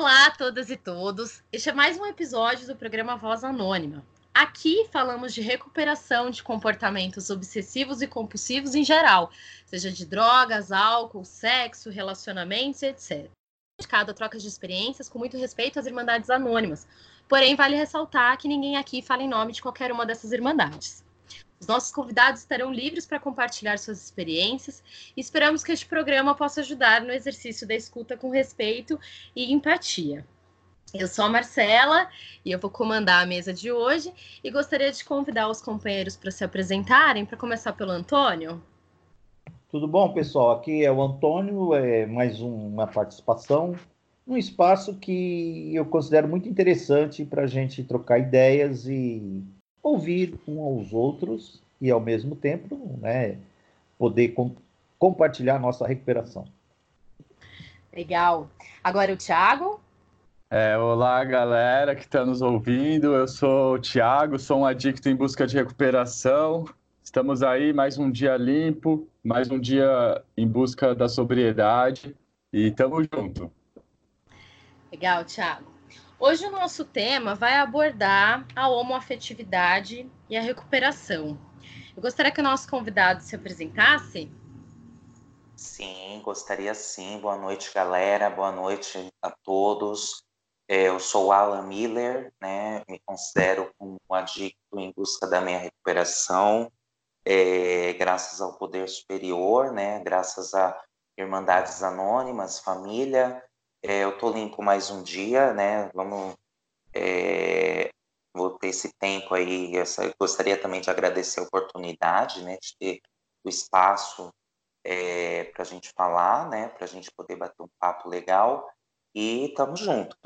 Olá a todas e todos. Este é mais um episódio do programa Voz Anônima. Aqui falamos de recuperação de comportamentos obsessivos e compulsivos em geral, seja de drogas, álcool, sexo, relacionamentos, etc. Cada troca de experiências com muito respeito às Irmandades Anônimas. Porém, vale ressaltar que ninguém aqui fala em nome de qualquer uma dessas Irmandades. Os nossos convidados estarão livres para compartilhar suas experiências e esperamos que este programa possa ajudar no exercício da escuta com respeito e empatia. Eu sou a Marcela e eu vou comandar a mesa de hoje e gostaria de convidar os companheiros para se apresentarem, para começar pelo Antônio. Tudo bom, pessoal? Aqui é o Antônio, é mais uma participação num espaço que eu considero muito interessante para a gente trocar ideias e ouvir um aos outros e, ao mesmo tempo, né, poder com, compartilhar nossa recuperação. Legal. Agora o Thiago. É, olá, galera que está nos ouvindo. Eu sou o Thiago, sou um adicto em busca de recuperação. Estamos aí, mais um dia limpo, mais um dia em busca da sobriedade e estamos junto. Legal, Thiago. Hoje o nosso tema vai abordar a homoafetividade e a recuperação. Eu gostaria que o nosso convidado se apresentasse. Sim, gostaria sim. Boa noite, galera. Boa noite a todos. É, eu sou Alan Miller, né? Me considero um adicto em busca da minha recuperação, é, graças ao poder superior, né? Graças a Irmandades Anônimas, família, é, eu tô limpo mais um dia, né? Vamos. É, vou ter esse tempo aí. Essa, gostaria também de agradecer a oportunidade, né? De ter o espaço é, para a gente falar, né? Para a gente poder bater um papo legal. E tamo junto.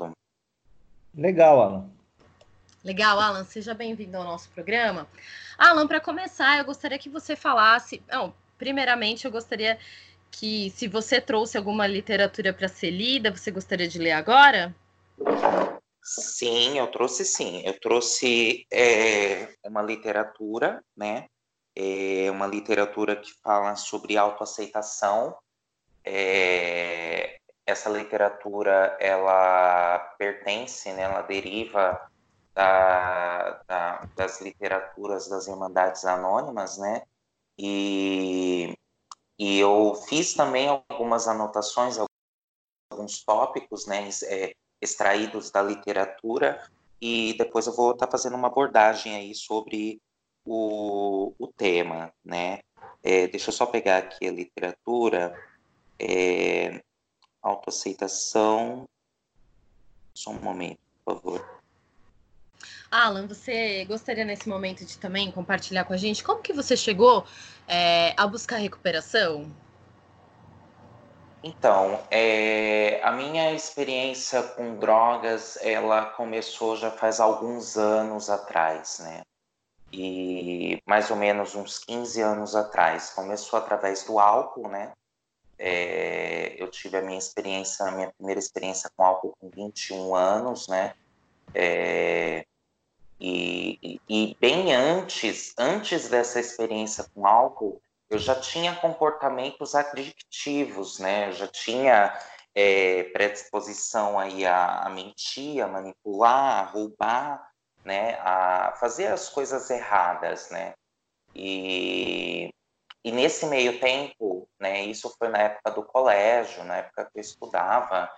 Legal, Alan. Legal, Alan. Seja bem-vindo ao nosso programa. Alan, para começar, eu gostaria que você falasse. Não, primeiramente, eu gostaria que se você trouxe alguma literatura para ser lida, você gostaria de ler agora? Sim, eu trouxe sim. Eu trouxe é, uma literatura, né? É uma literatura que fala sobre autoaceitação. É, essa literatura, ela pertence, né? Ela deriva da, da, das literaturas das Irmandades Anônimas, né? E e eu fiz também algumas anotações, alguns tópicos, né, é, extraídos da literatura, e depois eu vou estar tá fazendo uma abordagem aí sobre o, o tema, né. É, deixa eu só pegar aqui a literatura, é, autoaceitação, só um momento, por favor. Alan, você gostaria nesse momento de também compartilhar com a gente como que você chegou é, a buscar recuperação? Então, é, a minha experiência com drogas, ela começou já faz alguns anos atrás, né? E mais ou menos uns 15 anos atrás. Começou através do álcool, né? É, eu tive a minha experiência, a minha primeira experiência com álcool com 21 anos, né? É, e, e, bem antes, antes dessa experiência com álcool, eu já tinha comportamentos adictivos, né? Eu já tinha é, predisposição aí a, a, mentir, a manipular, a roubar, né? A fazer as coisas erradas, né? E, e nesse meio tempo, né? Isso foi na época do colégio, na época que eu estudava,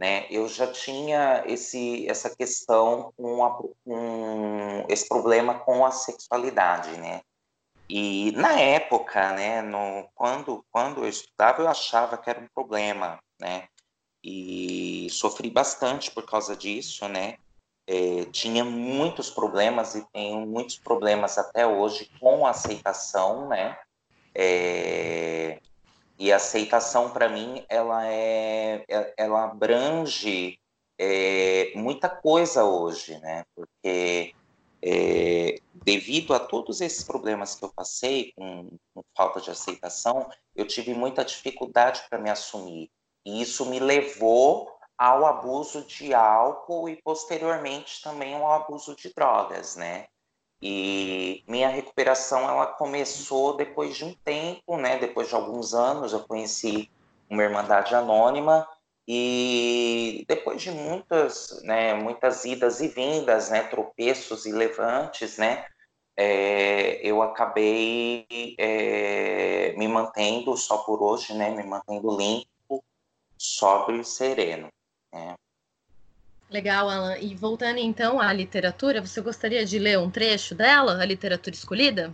né, eu já tinha esse, essa questão com, a, com, esse problema com a sexualidade, né? E na época, né, no, quando, quando eu estudava, eu achava que era um problema, né? E sofri bastante por causa disso, né? É, tinha muitos problemas e tenho muitos problemas até hoje com a aceitação, né? É, e a aceitação, para mim, ela é, é, ela abrange é, muita coisa hoje, né? Porque é, devido a todos esses problemas que eu passei com, com falta de aceitação, eu tive muita dificuldade para me assumir. E isso me levou ao abuso de álcool e posteriormente também ao abuso de drogas, né? E minha recuperação ela começou depois de um tempo, né? Depois de alguns anos, eu conheci uma irmandade anônima E depois de muitas, né, muitas idas e vindas, né, tropeços e levantes, né, é, eu acabei é, me mantendo só por hoje, né, me mantendo limpo, sóbrio e sereno. Né. Legal, Alan. E voltando então à literatura, você gostaria de ler um trecho dela, a literatura escolhida?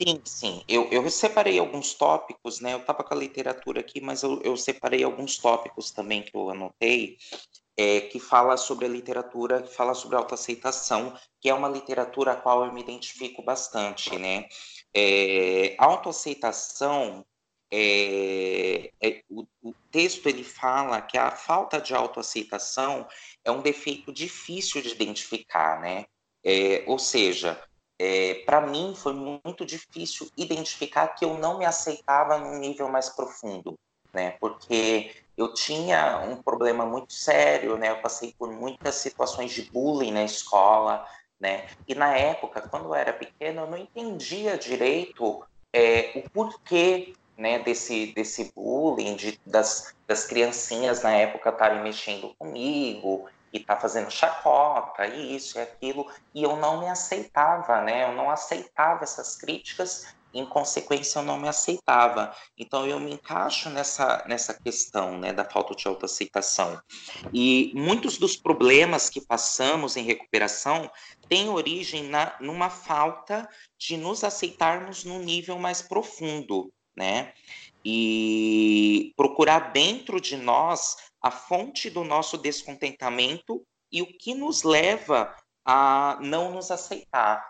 Sim, sim. Eu, eu separei alguns tópicos, né? Eu estava com a literatura aqui, mas eu, eu separei alguns tópicos também que eu anotei, é, que fala sobre a literatura, que fala sobre autoaceitação, que é uma literatura a qual eu me identifico bastante, né? É, autoaceitação, é, é, o, o, texto ele fala que a falta de autoaceitação é um defeito difícil de identificar, né? É, ou seja, é, para mim foi muito difícil identificar que eu não me aceitava num nível mais profundo, né? Porque eu tinha um problema muito sério, né? Eu passei por muitas situações de bullying na escola, né? E na época, quando eu era pequeno, eu não entendia direito é, o porquê né, desse, desse bullying, de, das, das criancinhas na época estarem mexendo comigo, e tá fazendo chacota, e isso e aquilo, e eu não me aceitava, né? Eu não aceitava essas críticas, em consequência eu não me aceitava. Então eu me encaixo nessa, nessa questão, né, da falta de autoaceitação. E muitos dos problemas que passamos em recuperação têm origem na, numa falta de nos aceitarmos num nível mais profundo, né? E procurar dentro de nós a fonte do nosso descontentamento e o que nos leva a não nos aceitar,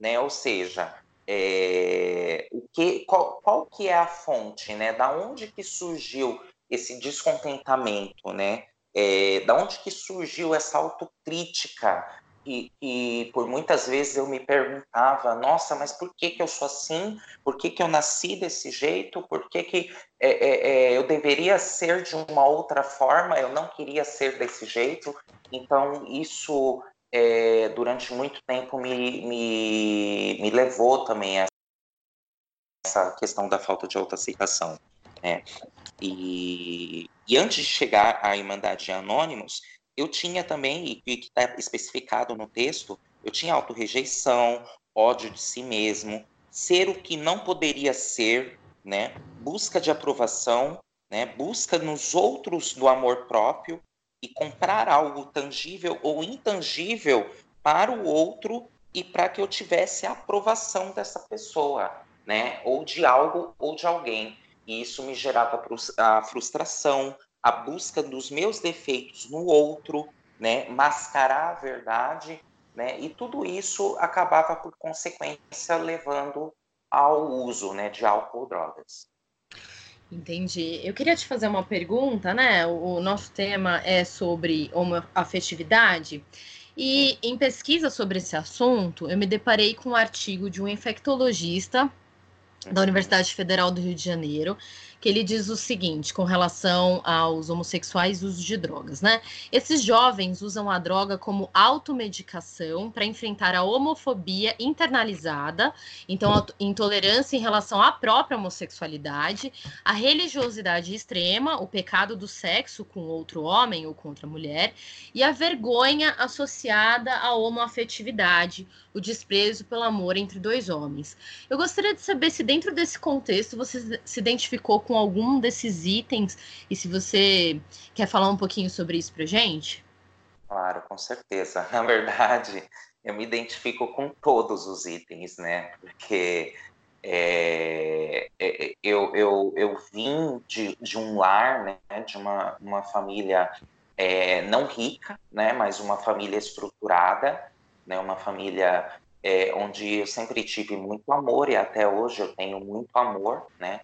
né? Ou seja, é, o que, qual, qual, que é a fonte, né? Da onde que surgiu esse descontentamento, né? É, da onde que surgiu essa autocrítica e, e, por muitas vezes eu me perguntava, nossa, mas por que, que eu sou assim? Por que, que eu nasci desse jeito? Por que, que é, é, é, eu deveria ser de uma outra forma? Eu não queria ser desse jeito. Então, isso é, durante muito tempo me, me, me levou também a essa questão da falta de autoaceitação. Né? E, e antes de chegar à Irmandade de Anônimos, eu tinha também, e que está especificado no texto, eu tinha autorrejeição, ódio de si mesmo, ser o que não poderia ser, né? busca de aprovação, né? busca nos outros do amor próprio e comprar algo tangível ou intangível para o outro e para que eu tivesse a aprovação dessa pessoa, né? ou de algo ou de alguém. E isso me gerava a frustração, a busca dos meus defeitos no outro, né, mascarar a verdade, né, e tudo isso acabava por consequência levando ao uso, né, de álcool ou drogas. Entendi. Eu queria te fazer uma pergunta, né? O nosso tema é sobre homoafetividade. E em pesquisa sobre esse assunto, eu me deparei com um artigo de um infectologista da Universidade Federal do Rio de Janeiro, que ele diz o seguinte com relação aos homossexuais e uso de drogas, né? Esses jovens usam a droga como automedicação para enfrentar a homofobia internalizada, então a intolerância em relação à própria homossexualidade, a religiosidade extrema, o pecado do sexo com outro homem ou contra mulher, e a vergonha associada à homoafetividade, o desprezo pelo amor entre dois homens. Eu gostaria de saber se dentro desse contexto você se identificou com com algum desses itens e se você quer falar um pouquinho sobre isso para gente? Claro, com certeza. Na verdade, eu me identifico com todos os itens, né? Porque é, é, eu, eu, eu vim de, de um lar, né? De uma, uma família é, não rica, né? Mas uma família estruturada, né? Uma família é, onde eu sempre tive muito amor e até hoje eu tenho muito amor, né?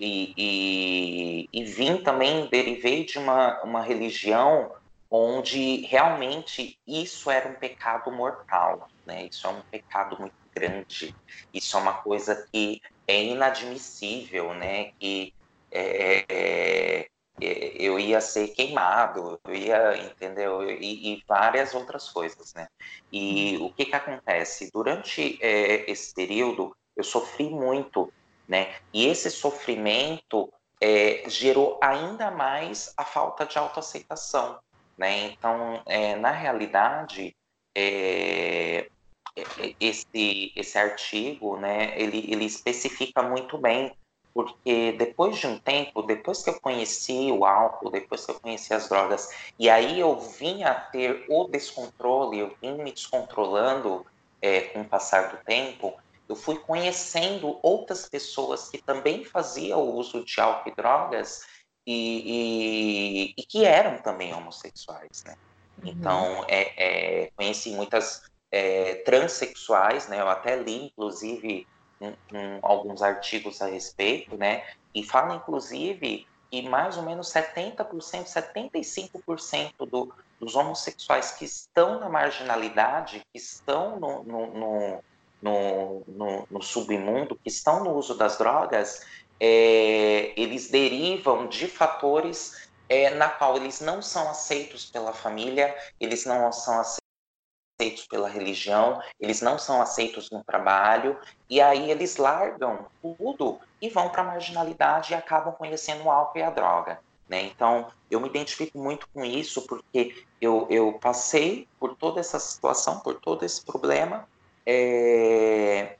E, e, e vim também, derivei de uma, uma religião onde realmente isso era um pecado mortal, né? Isso é um pecado muito grande, isso é uma coisa que é inadmissível, né? Que é, é, é eu ia ser queimado, eu ia, entendeu? E, e, várias outras coisas, né? E o que que acontece? Durante é, esse período, eu sofri muito né? E esse sofrimento é, gerou ainda mais a falta de autoaceitação. Né? Então, é, na realidade, é, é, esse, esse artigo, né, ele, ele especifica muito bem, porque depois de um tempo, depois que eu conheci o álcool, depois que eu conheci as drogas, e aí eu vim a ter o descontrole, eu vim me descontrolando é, com o passar do tempo, eu fui conhecendo outras pessoas que também faziam o uso de álcool e drogas e, e, e que eram também homossexuais, né? Uhum. Então, é, é, conheci muitas é, transexuais, né? Eu até li, inclusive, um, um, alguns artigos a respeito, né? E fala, inclusive, que mais ou menos 70%, 75% do, dos homossexuais que estão na marginalidade, que estão no, no, no, no, no, no submundo, que estão no uso das drogas, é, eles derivam de fatores é, na qual eles não são aceitos pela família, eles não são aceitos pela religião, eles não são aceitos no trabalho, e aí eles largam tudo e vão para a marginalidade e acabam conhecendo o álcool e a droga. Né? Então, eu me identifico muito com isso, porque eu, eu passei por toda essa situação, por todo esse problema, é...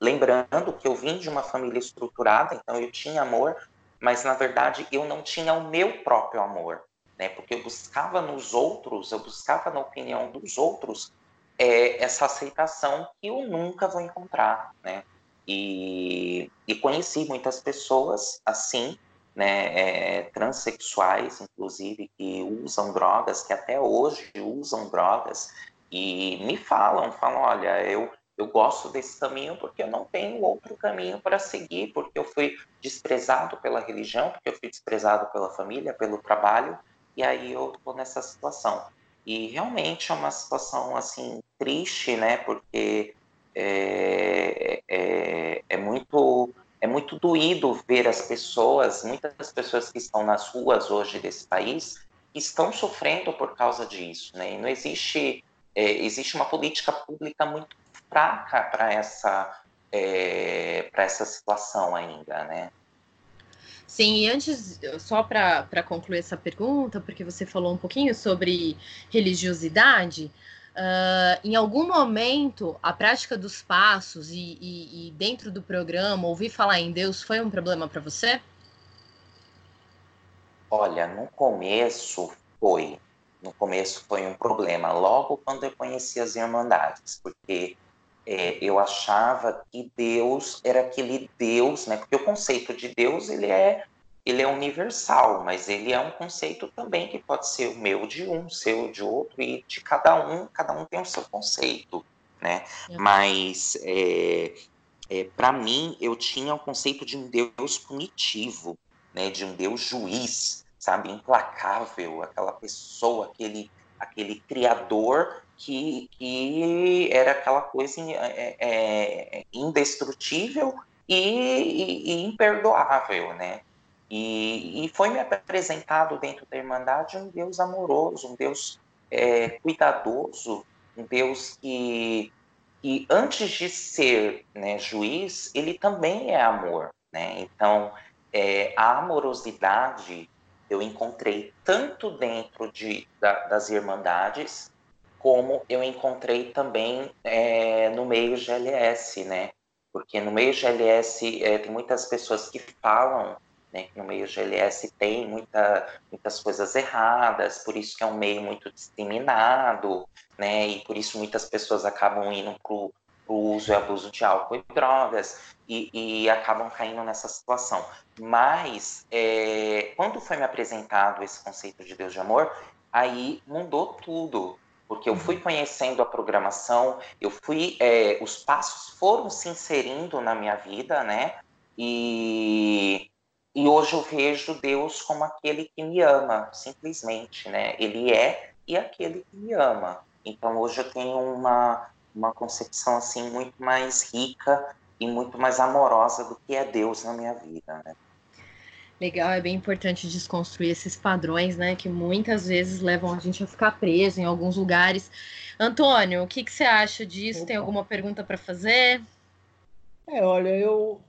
lembrando que eu vim de uma família estruturada, então eu tinha amor, mas na verdade eu não tinha o meu próprio amor, né? Porque eu buscava nos outros, eu buscava na opinião dos outros é, essa aceitação que eu nunca vou encontrar, né? E, e conheci muitas pessoas assim, né, é, transexuais, inclusive, que usam drogas, que até hoje usam drogas, e me falam, falam, olha, eu, eu gosto desse caminho porque eu não tenho outro caminho para seguir, porque eu fui desprezado pela religião, porque eu fui desprezado pela família, pelo trabalho, e aí eu estou nessa situação. E realmente é uma situação assim triste, né? Porque é, é, é, muito é muito doído ver as pessoas, muitas pessoas que estão nas ruas hoje desse país, estão sofrendo por causa disso, né? E não existe é, existe uma política pública muito fraca para essa é, para essa situação ainda, né? Sim, e antes, só para concluir essa pergunta, porque você falou um pouquinho sobre religiosidade, uh, em algum momento a prática dos passos e, e, e, dentro do programa ouvir falar em Deus foi um problema para você? Olha, no começo foi. No começo foi um problema, logo quando eu conheci as Irmandades, porque é, eu achava que Deus era aquele Deus, né? Porque o conceito de Deus ele é ele é universal, mas ele é um conceito também que pode ser o meu de um, seu de outro e de cada um, cada um tem o seu conceito, né? Uhum. Mas é, é, para mim eu tinha o conceito de um Deus punitivo, né? De um Deus juiz, sabe, implacável, aquela pessoa, aquele aquele criador que, que era aquela coisa é, é, indestrutível e, e, e, imperdoável, né? E, e, foi me apresentado dentro da Irmandade um Deus amoroso, um Deus é, cuidadoso, um Deus que, que antes de ser né, juiz, ele também é amor, né? Então, é, a amorosidade eu encontrei tanto dentro de, da, das Irmandades, como eu encontrei também é, no meio GLS, né? Porque no meio GLS é, tem muitas pessoas que falam né, que no meio GLS tem muita, muitas coisas erradas, por isso que é um meio muito disseminado, né? E por isso muitas pessoas acabam indo para o uso e abuso de álcool e drogas e, e acabam caindo nessa situação. Mas, é, quando foi me apresentado esse conceito de Deus de amor, aí mudou tudo. Porque eu fui conhecendo a programação, eu fui, é, os passos foram se inserindo na minha vida, né? E, e hoje eu vejo Deus como aquele que me ama, simplesmente, né? Ele é e aquele que me ama. Então hoje eu tenho uma, uma concepção assim muito mais rica e muito mais amorosa do que é Deus na minha vida, né? Legal, é bem importante desconstruir esses padrões, né, que muitas vezes levam a gente a ficar preso em alguns lugares. Antônio, o que, que você acha disso? Opa. Tem alguma pergunta para fazer? É, olha, eu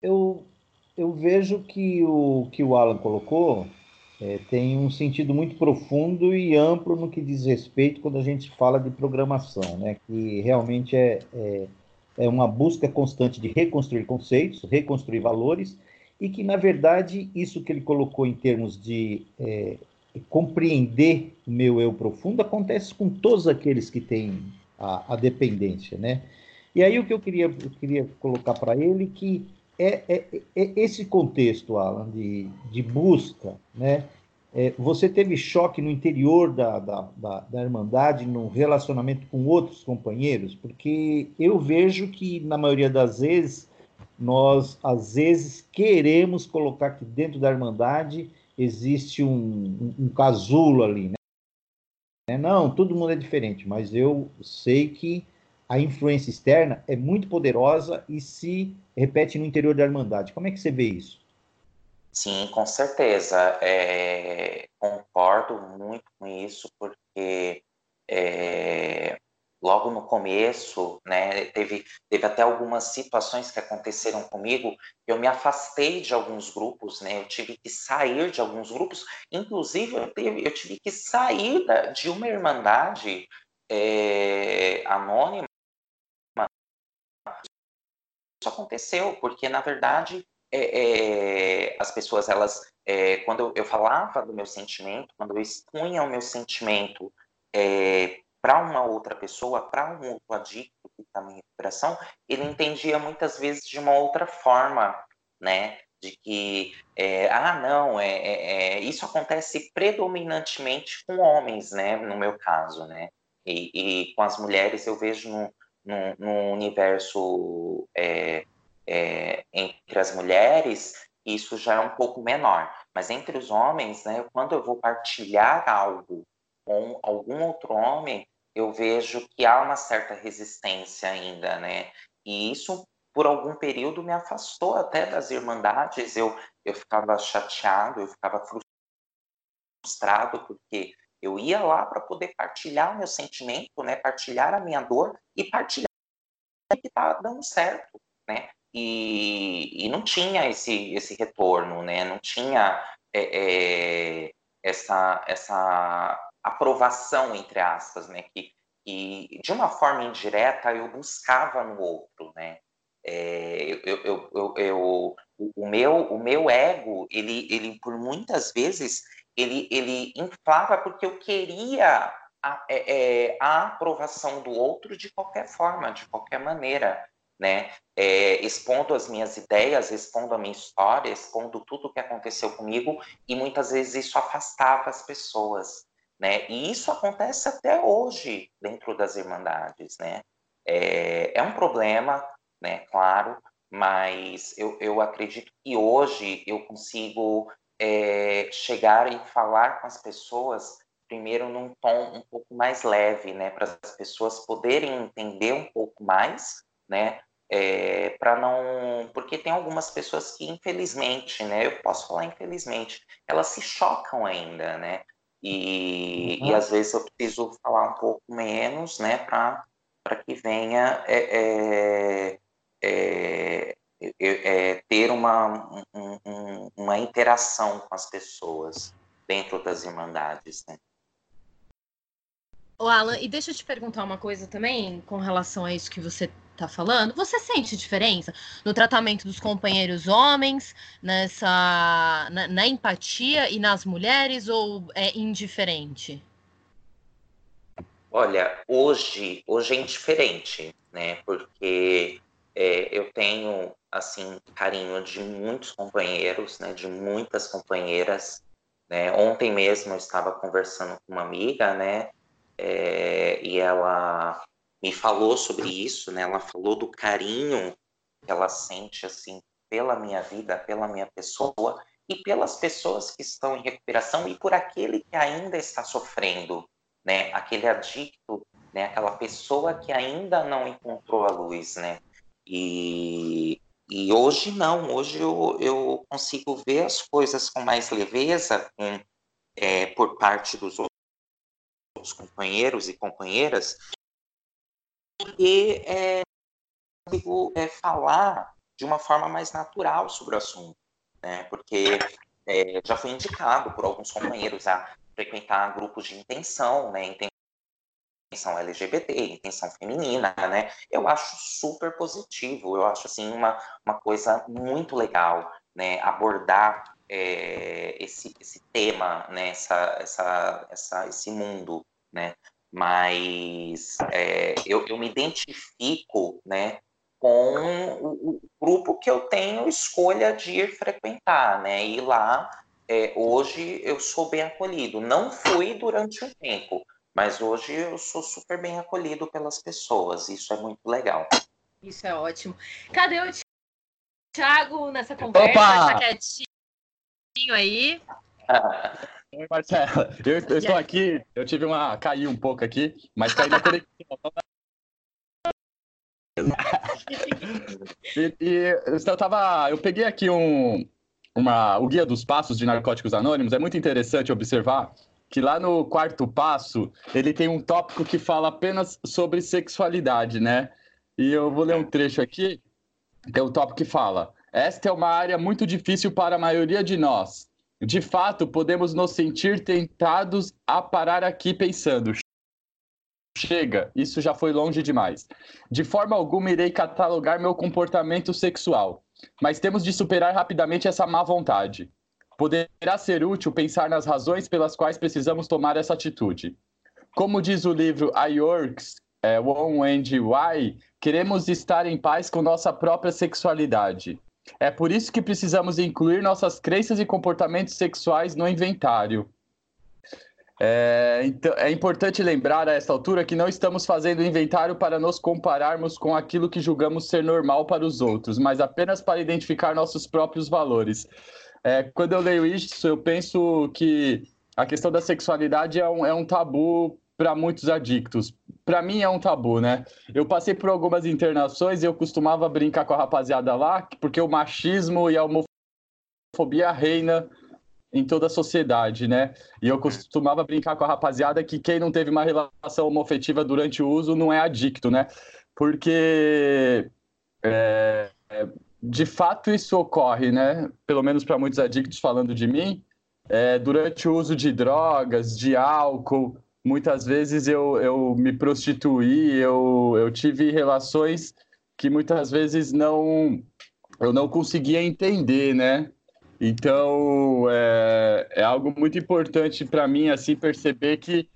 eu eu vejo que o que o Alan colocou é, tem um sentido muito profundo e amplo no que diz respeito quando a gente fala de programação, né? Que realmente é, é, é uma busca constante de reconstruir conceitos, reconstruir valores e que, na verdade, isso que ele colocou em termos de é, compreender o meu eu profundo acontece com todos aqueles que têm a, a dependência, né? E aí o que eu queria, eu queria colocar para ele que é, é, é, esse contexto, Alan, de, de busca, né? É, você teve choque no interior da, da, da, da, Irmandade, no relacionamento com outros companheiros? Porque eu vejo que, na maioria das vezes, nós, às vezes, queremos colocar que dentro da Irmandade existe um, um, um casulo ali, né? Não, todo mundo é diferente, mas eu sei que a influência externa é muito poderosa e se repete no interior da Irmandade. Como é que você vê isso? Sim, com certeza. É, concordo muito com isso, porque é, logo no começo, né, teve, teve até algumas situações que aconteceram comigo, eu me afastei de alguns grupos, né, eu tive que sair de alguns grupos, inclusive eu, teve, eu tive que sair da, de uma irmandade é, anônima isso aconteceu, porque na verdade é, é, as pessoas elas é, quando eu, falava do meu sentimento, quando eu expunha o meu sentimento é, para uma outra pessoa, para um outro adicto que está em recuperação, ele entendia muitas vezes de uma outra forma, né? De que, é, ah, não, é, é, isso acontece predominantemente com homens, né? No meu caso, né? E, e com as mulheres eu vejo no, no, no universo é, é, entre as mulheres, isso já é um pouco menor. Mas entre os homens, né, quando eu vou partilhar algo com algum outro homem, eu vejo que há uma certa resistência ainda, né? E isso, por algum período, me afastou até das irmandades. Eu, eu ficava chateado, eu ficava frustrado, porque eu ia lá para poder partilhar o meu sentimento, né? Partilhar a minha dor e partilhar que está dando certo, né? E, e, não tinha esse, esse retorno, né? Não tinha é, é, essa, essa aprovação, entre aspas, né? Que, que de uma forma indireta eu buscava no outro, né? É, eu, eu, eu, eu, o meu o meu ego ele, ele por muitas vezes ele, ele inflava porque eu queria a, é, é, a aprovação do outro de qualquer forma, de qualquer maneira, né? É, expondo as minhas ideias, expondo a minha história, expondo tudo o que aconteceu comigo, e muitas vezes isso afastava as pessoas, né? E isso acontece até hoje dentro das irmandades, né? É, é um problema, né? Claro, mas eu, eu acredito que hoje eu consigo é, chegar e falar com as pessoas primeiro num tom um pouco mais leve, né, para as pessoas poderem entender um pouco mais, né, é, para não, porque tem algumas pessoas que infelizmente, né, eu posso falar infelizmente, elas se chocam ainda, né, e, uhum. e às vezes eu preciso falar um pouco menos, né, para para que venha é, é, é, ter uma, um, uma interação com as pessoas dentro das irmandades, né? O Alan, e deixa eu te perguntar uma coisa também com relação a isso que você está falando. Você sente diferença no tratamento dos companheiros homens, nessa na, na empatia e nas mulheres, ou é indiferente? Olha, hoje, hoje é indiferente, né? Porque é, eu tenho assim carinho de muitos companheiros, né? De muitas companheiras. Né? Ontem mesmo eu estava conversando com uma amiga, né? é, e ela me falou sobre isso, né? Ela falou do carinho que ela sente assim pela minha vida, pela minha pessoa e pelas pessoas que estão em recuperação e por aquele que ainda está sofrendo, né? Aquele adicto, né? Aquela pessoa que ainda não encontrou a luz, né? E, e hoje não, hoje eu, eu consigo ver as coisas com mais leveza com, é, por parte dos outros os companheiros e companheiras, e é, consigo é, falar de uma forma mais natural sobre o assunto, né? Porque é, já fui indicado por alguns companheiros a frequentar grupos de intenção, né? Intenção LGBT, intenção feminina, né? Eu acho super positivo, eu acho assim uma, uma coisa muito legal, né? Abordar é, esse, esse tema, né? Essa, essa, essa, esse mundo, né? Mas é, eu, eu me identifico, né? com o, grupo que eu tenho escolha de ir frequentar, né? E lá, é, hoje eu sou bem acolhido. Não fui durante um tempo, mas hoje eu sou super bem acolhido pelas pessoas. Isso é muito legal. Isso é ótimo. Cadê o Thiago nessa conversa? Opa! Tá quietinho aí. Oi, Marcela. Eu, eu estou aqui, eu tive uma. caí um pouco aqui, mas caí na conexão e, e, eu tava, eu peguei aqui um, uma, o guia dos passos de Narcóticos Anônimos. É muito interessante observar que lá no quarto passo ele tem um tópico que fala apenas sobre sexualidade, né? E eu vou ler um trecho aqui. Tem um tópico que fala: esta é uma área muito difícil para a maioria de nós. De fato, podemos nos sentir tentados a parar aqui pensando: Chega, isso já foi longe demais. De forma alguma irei catalogar meu comportamento sexual, mas temos de superar rapidamente essa má vontade. Poderá ser útil pensar nas razões pelas quais precisamos tomar essa atitude. Como diz o livro A Yorks, é, One and Why, queremos estar em paz com nossa própria sexualidade. É por isso que precisamos incluir nossas crenças e comportamentos sexuais no inventário. É, então, é importante lembrar a esta altura que não estamos fazendo inventário para nos compararmos com aquilo que julgamos ser normal para os outros, mas apenas para identificar nossos próprios valores. É, quando eu leio isso, eu penso que a questão da sexualidade é um, é um tabu para muitos adictos. Para mim é um tabu, né? Eu passei por algumas internações e eu costumava brincar com a rapaziada lá, porque o machismo e a homofobia reina em toda a sociedade, né? E eu costumava brincar com a rapaziada que quem não teve uma relação homofetiva durante o uso não é adicto, né? Porque é, de fato isso ocorre, né? Pelo menos para muitos adictos falando de mim, é, durante o uso de drogas, de álcool, muitas vezes eu, eu me prostituí, eu, eu tive relações que muitas vezes não eu não conseguia entender, né? Então, é, é algo muito importante para mim, assim, perceber que,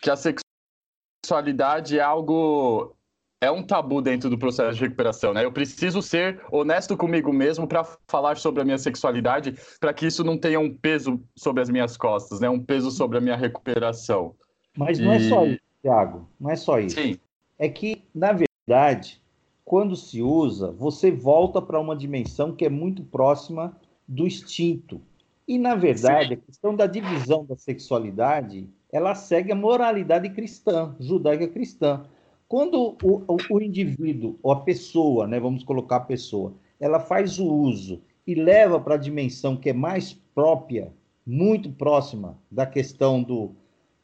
que a sexualidade é algo é um tabu dentro do processo de recuperação, né? Eu preciso ser honesto comigo mesmo para falar sobre a minha sexualidade, para que isso não tenha um peso sobre as minhas costas, né? Um peso sobre a minha recuperação. Mas não e... é só isso, Thiago. Não é só isso. Sim. É que, na verdade, quando se usa, você volta para uma dimensão que é muito próxima do instinto. E, na verdade, Sim. a questão da divisão da sexualidade, ela segue a moralidade cristã, judaica cristã. Quando o, o, indivíduo, ou a pessoa, né, vamos colocar a pessoa, ela faz o uso e leva para a dimensão que é mais própria, muito próxima da questão do,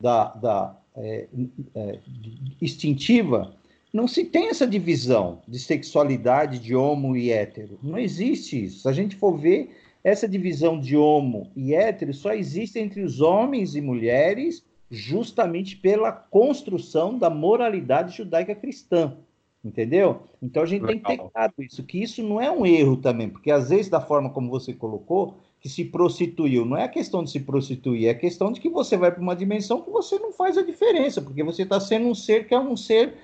da, da é, é, instintiva, não se tem essa divisão de sexualidade de homo e hétero. Não existe isso. Se a gente for ver, essa divisão de homo e hétero só existe entre os homens e mulheres justamente pela construção da moralidade judaica cristã. Entendeu? Então a gente Legal. tem que ter claro isso, que isso não é um erro também, porque às vezes, da forma como você colocou, que se prostituiu, não é a questão de se prostituir, é a questão de que você vai para uma dimensão que você não faz a diferença, porque você está sendo um ser que é um ser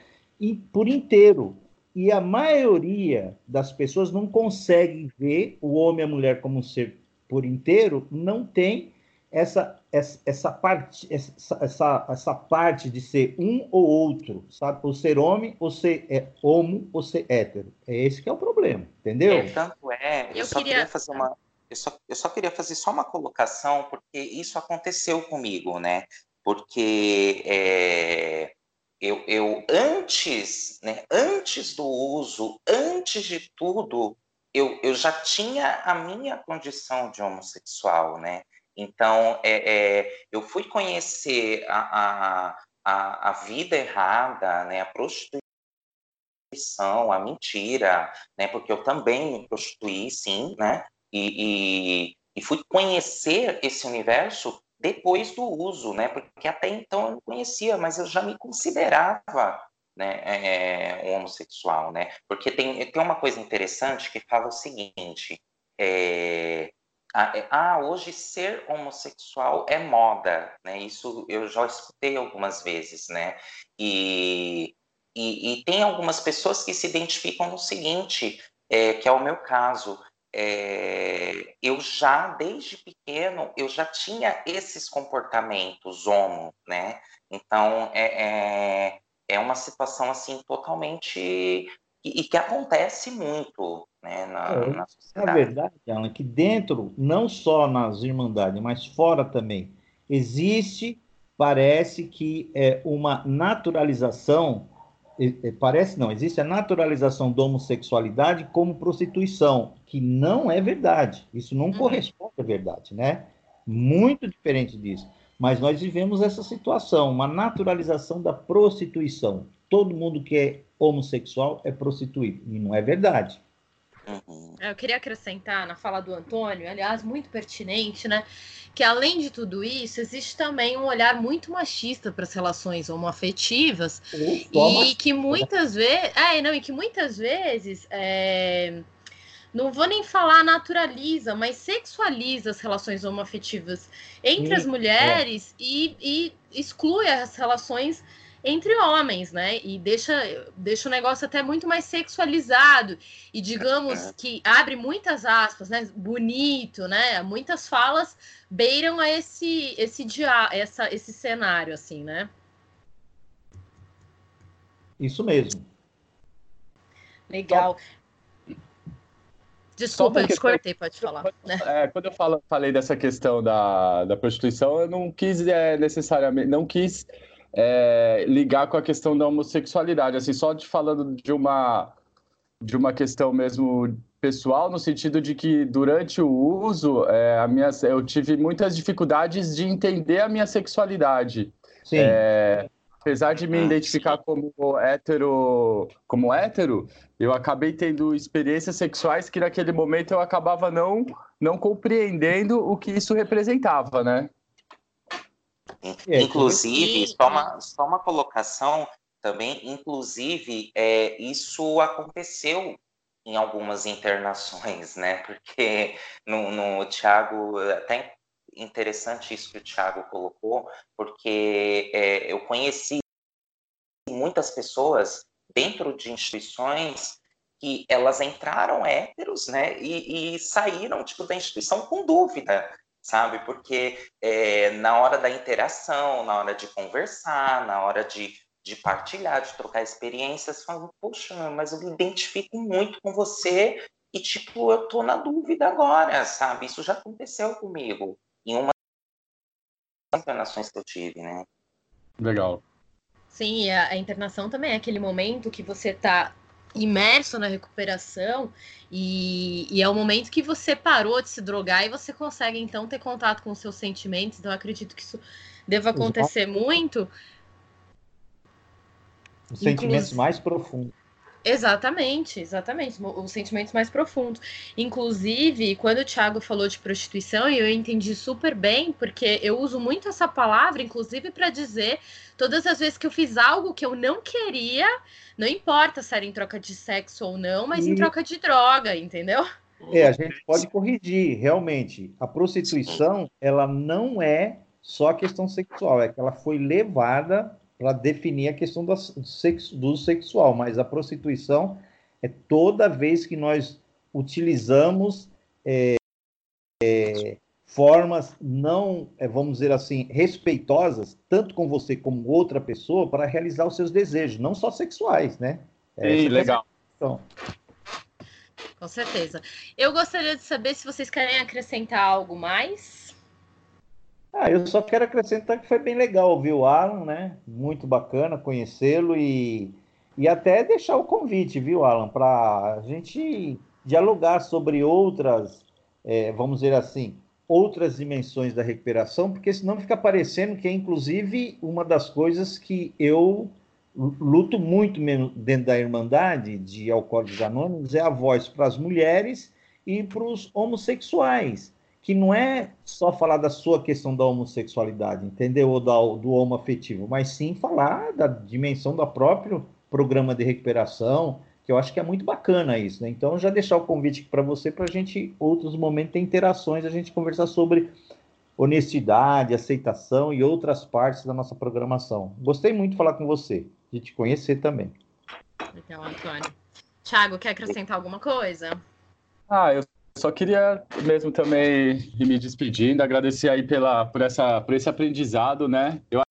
por inteiro. E a maioria das pessoas não consegue ver o homem e a mulher como um ser por inteiro, não tem essa, essa, essa, parte, essa, essa, essa parte de ser um ou outro, sabe? Ou ser homem, ou ser é, homo, ou ser hétero. É esse que é o problema, entendeu? É, tanto é, eu, eu só queria... queria fazer uma. Eu só, eu só queria fazer só uma colocação, porque isso aconteceu comigo, né? Porque é, eu, eu antes, né, antes do uso, antes de tudo, eu, eu já tinha a minha condição de homossexual, né? Então, é, é, eu fui conhecer a, a, a, vida errada, né? A prostituição, a mentira, né? Porque eu também me prostituí, sim, né? E, e, e fui conhecer esse universo depois do uso, né? Porque até então eu não conhecia, mas eu já me considerava né, é, um homossexual, né? Porque tem, tem uma coisa interessante que fala o seguinte: é, ah, hoje ser homossexual é moda, né? Isso eu já escutei algumas vezes, né? E, e, e tem algumas pessoas que se identificam no seguinte, é, que é o meu caso. É, eu já, desde pequeno, eu já tinha esses comportamentos homo, né? Então, é, é, é uma situação, assim, totalmente... E, e que acontece muito, né, na, é, na sociedade. É verdade, Alan, que dentro, não só nas irmandades, mas fora também, existe, parece que é uma naturalização parece não, existe a naturalização da homossexualidade como prostituição, que não é verdade. Isso não uhum. corresponde à verdade, né? Muito diferente disso. Mas nós vivemos essa situação, uma naturalização da prostituição. Todo mundo que é homossexual é prostituído. E não é verdade. Uhum. Eu queria acrescentar na fala do Antônio, aliás, muito pertinente, né? Que além de tudo isso, existe também um olhar muito machista para as relações homoafetivas e que muitas vezes, é, não, e que muitas vezes é, não vou nem falar naturaliza, mas sexualiza as relações homoafetivas entre Sim, as mulheres é. e, e exclui as relações entre homens, né? E deixa, deixa o negócio até muito mais sexualizado. E digamos é. que abre muitas aspas, né? Bonito, né? Muitas falas beiram a esse, esse, dia, essa, esse cenário, assim, né? Isso mesmo. Legal. Desculpa, eu descortei, pode falar. Né? É, quando eu falo, falei dessa questão da, da prostituição, eu não quis é, necessariamente, não quis é, ligar com a questão da homossexualidade, assim, só de falando de uma de uma questão mesmo pessoal, no sentido de que durante o uso, é, a minha, eu tive muitas dificuldades de entender a minha sexualidade. Sim. É, apesar de me ah, identificar como hétero, como hétero, eu acabei tendo experiências sexuais que naquele momento eu acabava não não compreendendo o que isso representava, né? É, inclusive, só uma, só uma colocação também, inclusive, é, isso aconteceu em algumas internações, né? Porque no, no Tiago, até interessante isso que o Tiago colocou, porque é, eu conheci muitas pessoas dentro de instituições que elas entraram héteros, né? E, e saíram tipo da instituição com dúvida sabe? Porque é, na hora da interação, na hora de conversar, na hora de, de partilhar, de trocar experiências, falam, poxa, mas eu me identifico muito com você e, tipo, eu tô na dúvida agora, sabe? Isso já aconteceu comigo em uma das internações que eu tive, né? Legal. Sim, a, a internação também é aquele momento que você tá imerso na recuperação e, e, é o momento que você parou de se drogar e você consegue então ter contato com os seus sentimentos. Então, acredito que isso deva acontecer Exato. muito. Os sentimentos mais profundos. Exatamente, exatamente, os sentimentos mais profundos. Inclusive, quando o Thiago falou de prostituição, eu entendi super bem, porque eu uso muito essa palavra, inclusive, para dizer todas as vezes que eu fiz algo que eu não queria, não importa se era em troca de sexo ou não, mas e... em troca de droga, entendeu? É, a gente pode corrigir, realmente. A prostituição, ela não é só questão sexual, é que ela foi levada para definir a questão do, sexo, do sexual, mas a prostituição é toda vez que nós utilizamos é, é, formas não, é, vamos dizer assim, respeitosas, tanto com você como outra pessoa, para realizar os seus desejos, não só sexuais, né? É, Sim, legal. Com certeza. Eu gostaria de saber se vocês querem acrescentar algo mais. Ah, eu só quero acrescentar que foi bem legal ouvir o Alan, né? Muito bacana conhecê-lo e, e até deixar o convite, viu, Alan, para a gente dialogar sobre outras, é, vamos dizer assim, outras dimensões da recuperação, porque senão fica parecendo que é inclusive uma das coisas que eu luto muito dentro da Irmandade de Alcoólicos Anônimos, é a voz para as mulheres e para os homossexuais, que não é só falar da sua questão da homossexualidade, entendeu? Ou do, do homoafetivo, mas sim falar da dimensão do próprio programa de recuperação, que eu acho que é muito bacana isso, né? Então, já deixar o convite para você, para a gente, outros momentos, ter interações, a gente conversar sobre honestidade, aceitação e outras partes da nossa programação. Gostei muito de falar com você, de te conhecer também. Legal, Antônio. Tiago, quer acrescentar alguma coisa? Ah, eu só queria mesmo também me despedindo, agradecer aí pela, por, essa, por esse aprendizado, né? Eu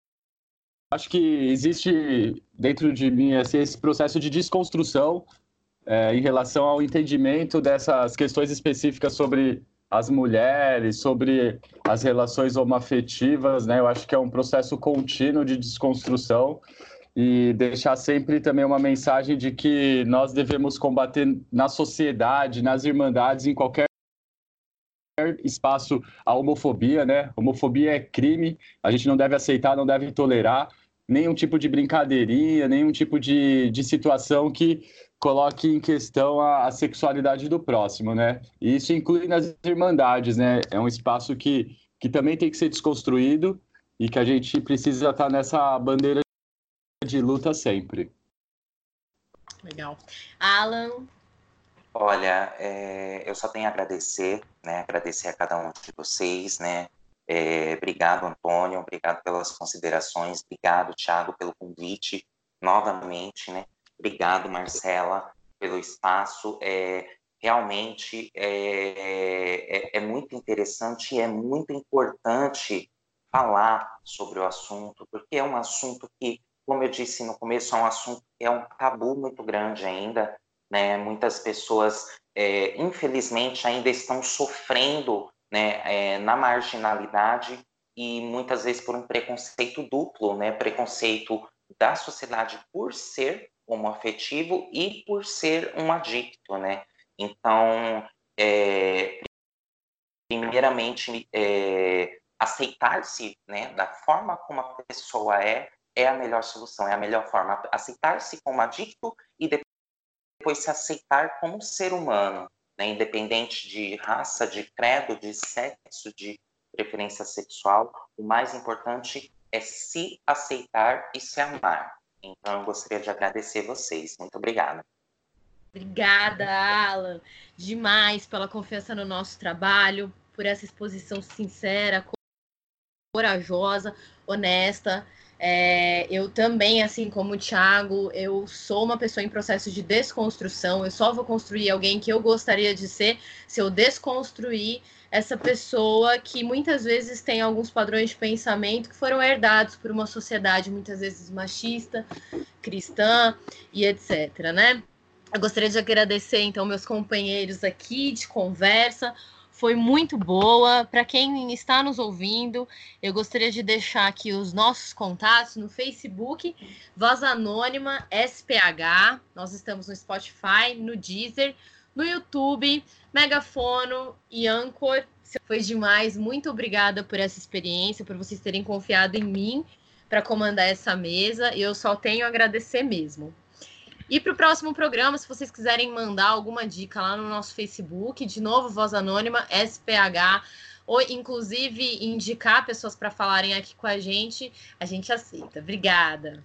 acho que existe dentro de mim assim, esse processo de desconstrução é, em relação ao entendimento dessas questões específicas sobre as mulheres, sobre as relações homoafetivas, né? Eu acho que é um processo contínuo de desconstrução e deixar sempre também uma mensagem de que nós devemos combater na sociedade, nas irmandades, em qualquer espaço a homofobia, né? Homofobia é crime, a gente não deve aceitar, não deve tolerar nenhum tipo de brincadeirinha, nenhum tipo de, de situação que coloque em questão a, a, sexualidade do próximo, né? E isso inclui nas irmandades, né? É um espaço que, que também tem que ser desconstruído e que a gente precisa estar nessa bandeira de luta sempre. Legal. Alan? Olha, é, eu só tenho a agradecer, né? Agradecer a cada um de vocês, né? É, obrigado, Antônio, obrigado pelas considerações, obrigado, Thiago, pelo convite novamente, né? Obrigado, Marcela, pelo espaço. É, realmente é, é, é muito interessante e é muito importante falar sobre o assunto, porque é um assunto que como eu disse no começo, é um assunto é um tabu muito grande ainda, né? Muitas pessoas, é, infelizmente, ainda estão sofrendo né, é, na marginalidade e muitas vezes por um preconceito duplo, né? Preconceito da sociedade por ser homoafetivo e por ser um adicto, né? Então, é, primeiramente, é, aceitar-se né, da forma como a pessoa é, é a melhor solução, é a melhor forma. Aceitar-se como adicto e depois se aceitar como ser humano, né? independente de raça, de credo, de sexo, de preferência sexual. O mais importante é se aceitar e se amar. Então, eu gostaria de agradecer vocês. Muito obrigada. Obrigada, Alan, demais pela confiança no nosso trabalho, por essa exposição sincera, corajosa, honesta. É, eu também, assim como o Thiago, eu sou uma pessoa em processo de desconstrução. Eu só vou construir alguém que eu gostaria de ser se eu desconstruir essa pessoa que muitas vezes tem alguns padrões de pensamento que foram herdados por uma sociedade muitas vezes machista, cristã e etc, né? Eu gostaria de agradecer então meus companheiros aqui de conversa, foi muito boa. Para quem está nos ouvindo, eu gostaria de deixar aqui os nossos contatos no Facebook, Voz Anônima SPH. Nós estamos no Spotify, no Deezer, no YouTube, Megafono e Anchor. Foi demais. Muito obrigada por essa experiência, por vocês terem confiado em mim para comandar essa mesa. E eu só tenho a agradecer mesmo. E para o próximo programa, se vocês quiserem mandar alguma dica lá no nosso Facebook, de novo, Voz Anônima, SPH, ou inclusive indicar pessoas para falarem aqui com a gente, a gente aceita. Obrigada.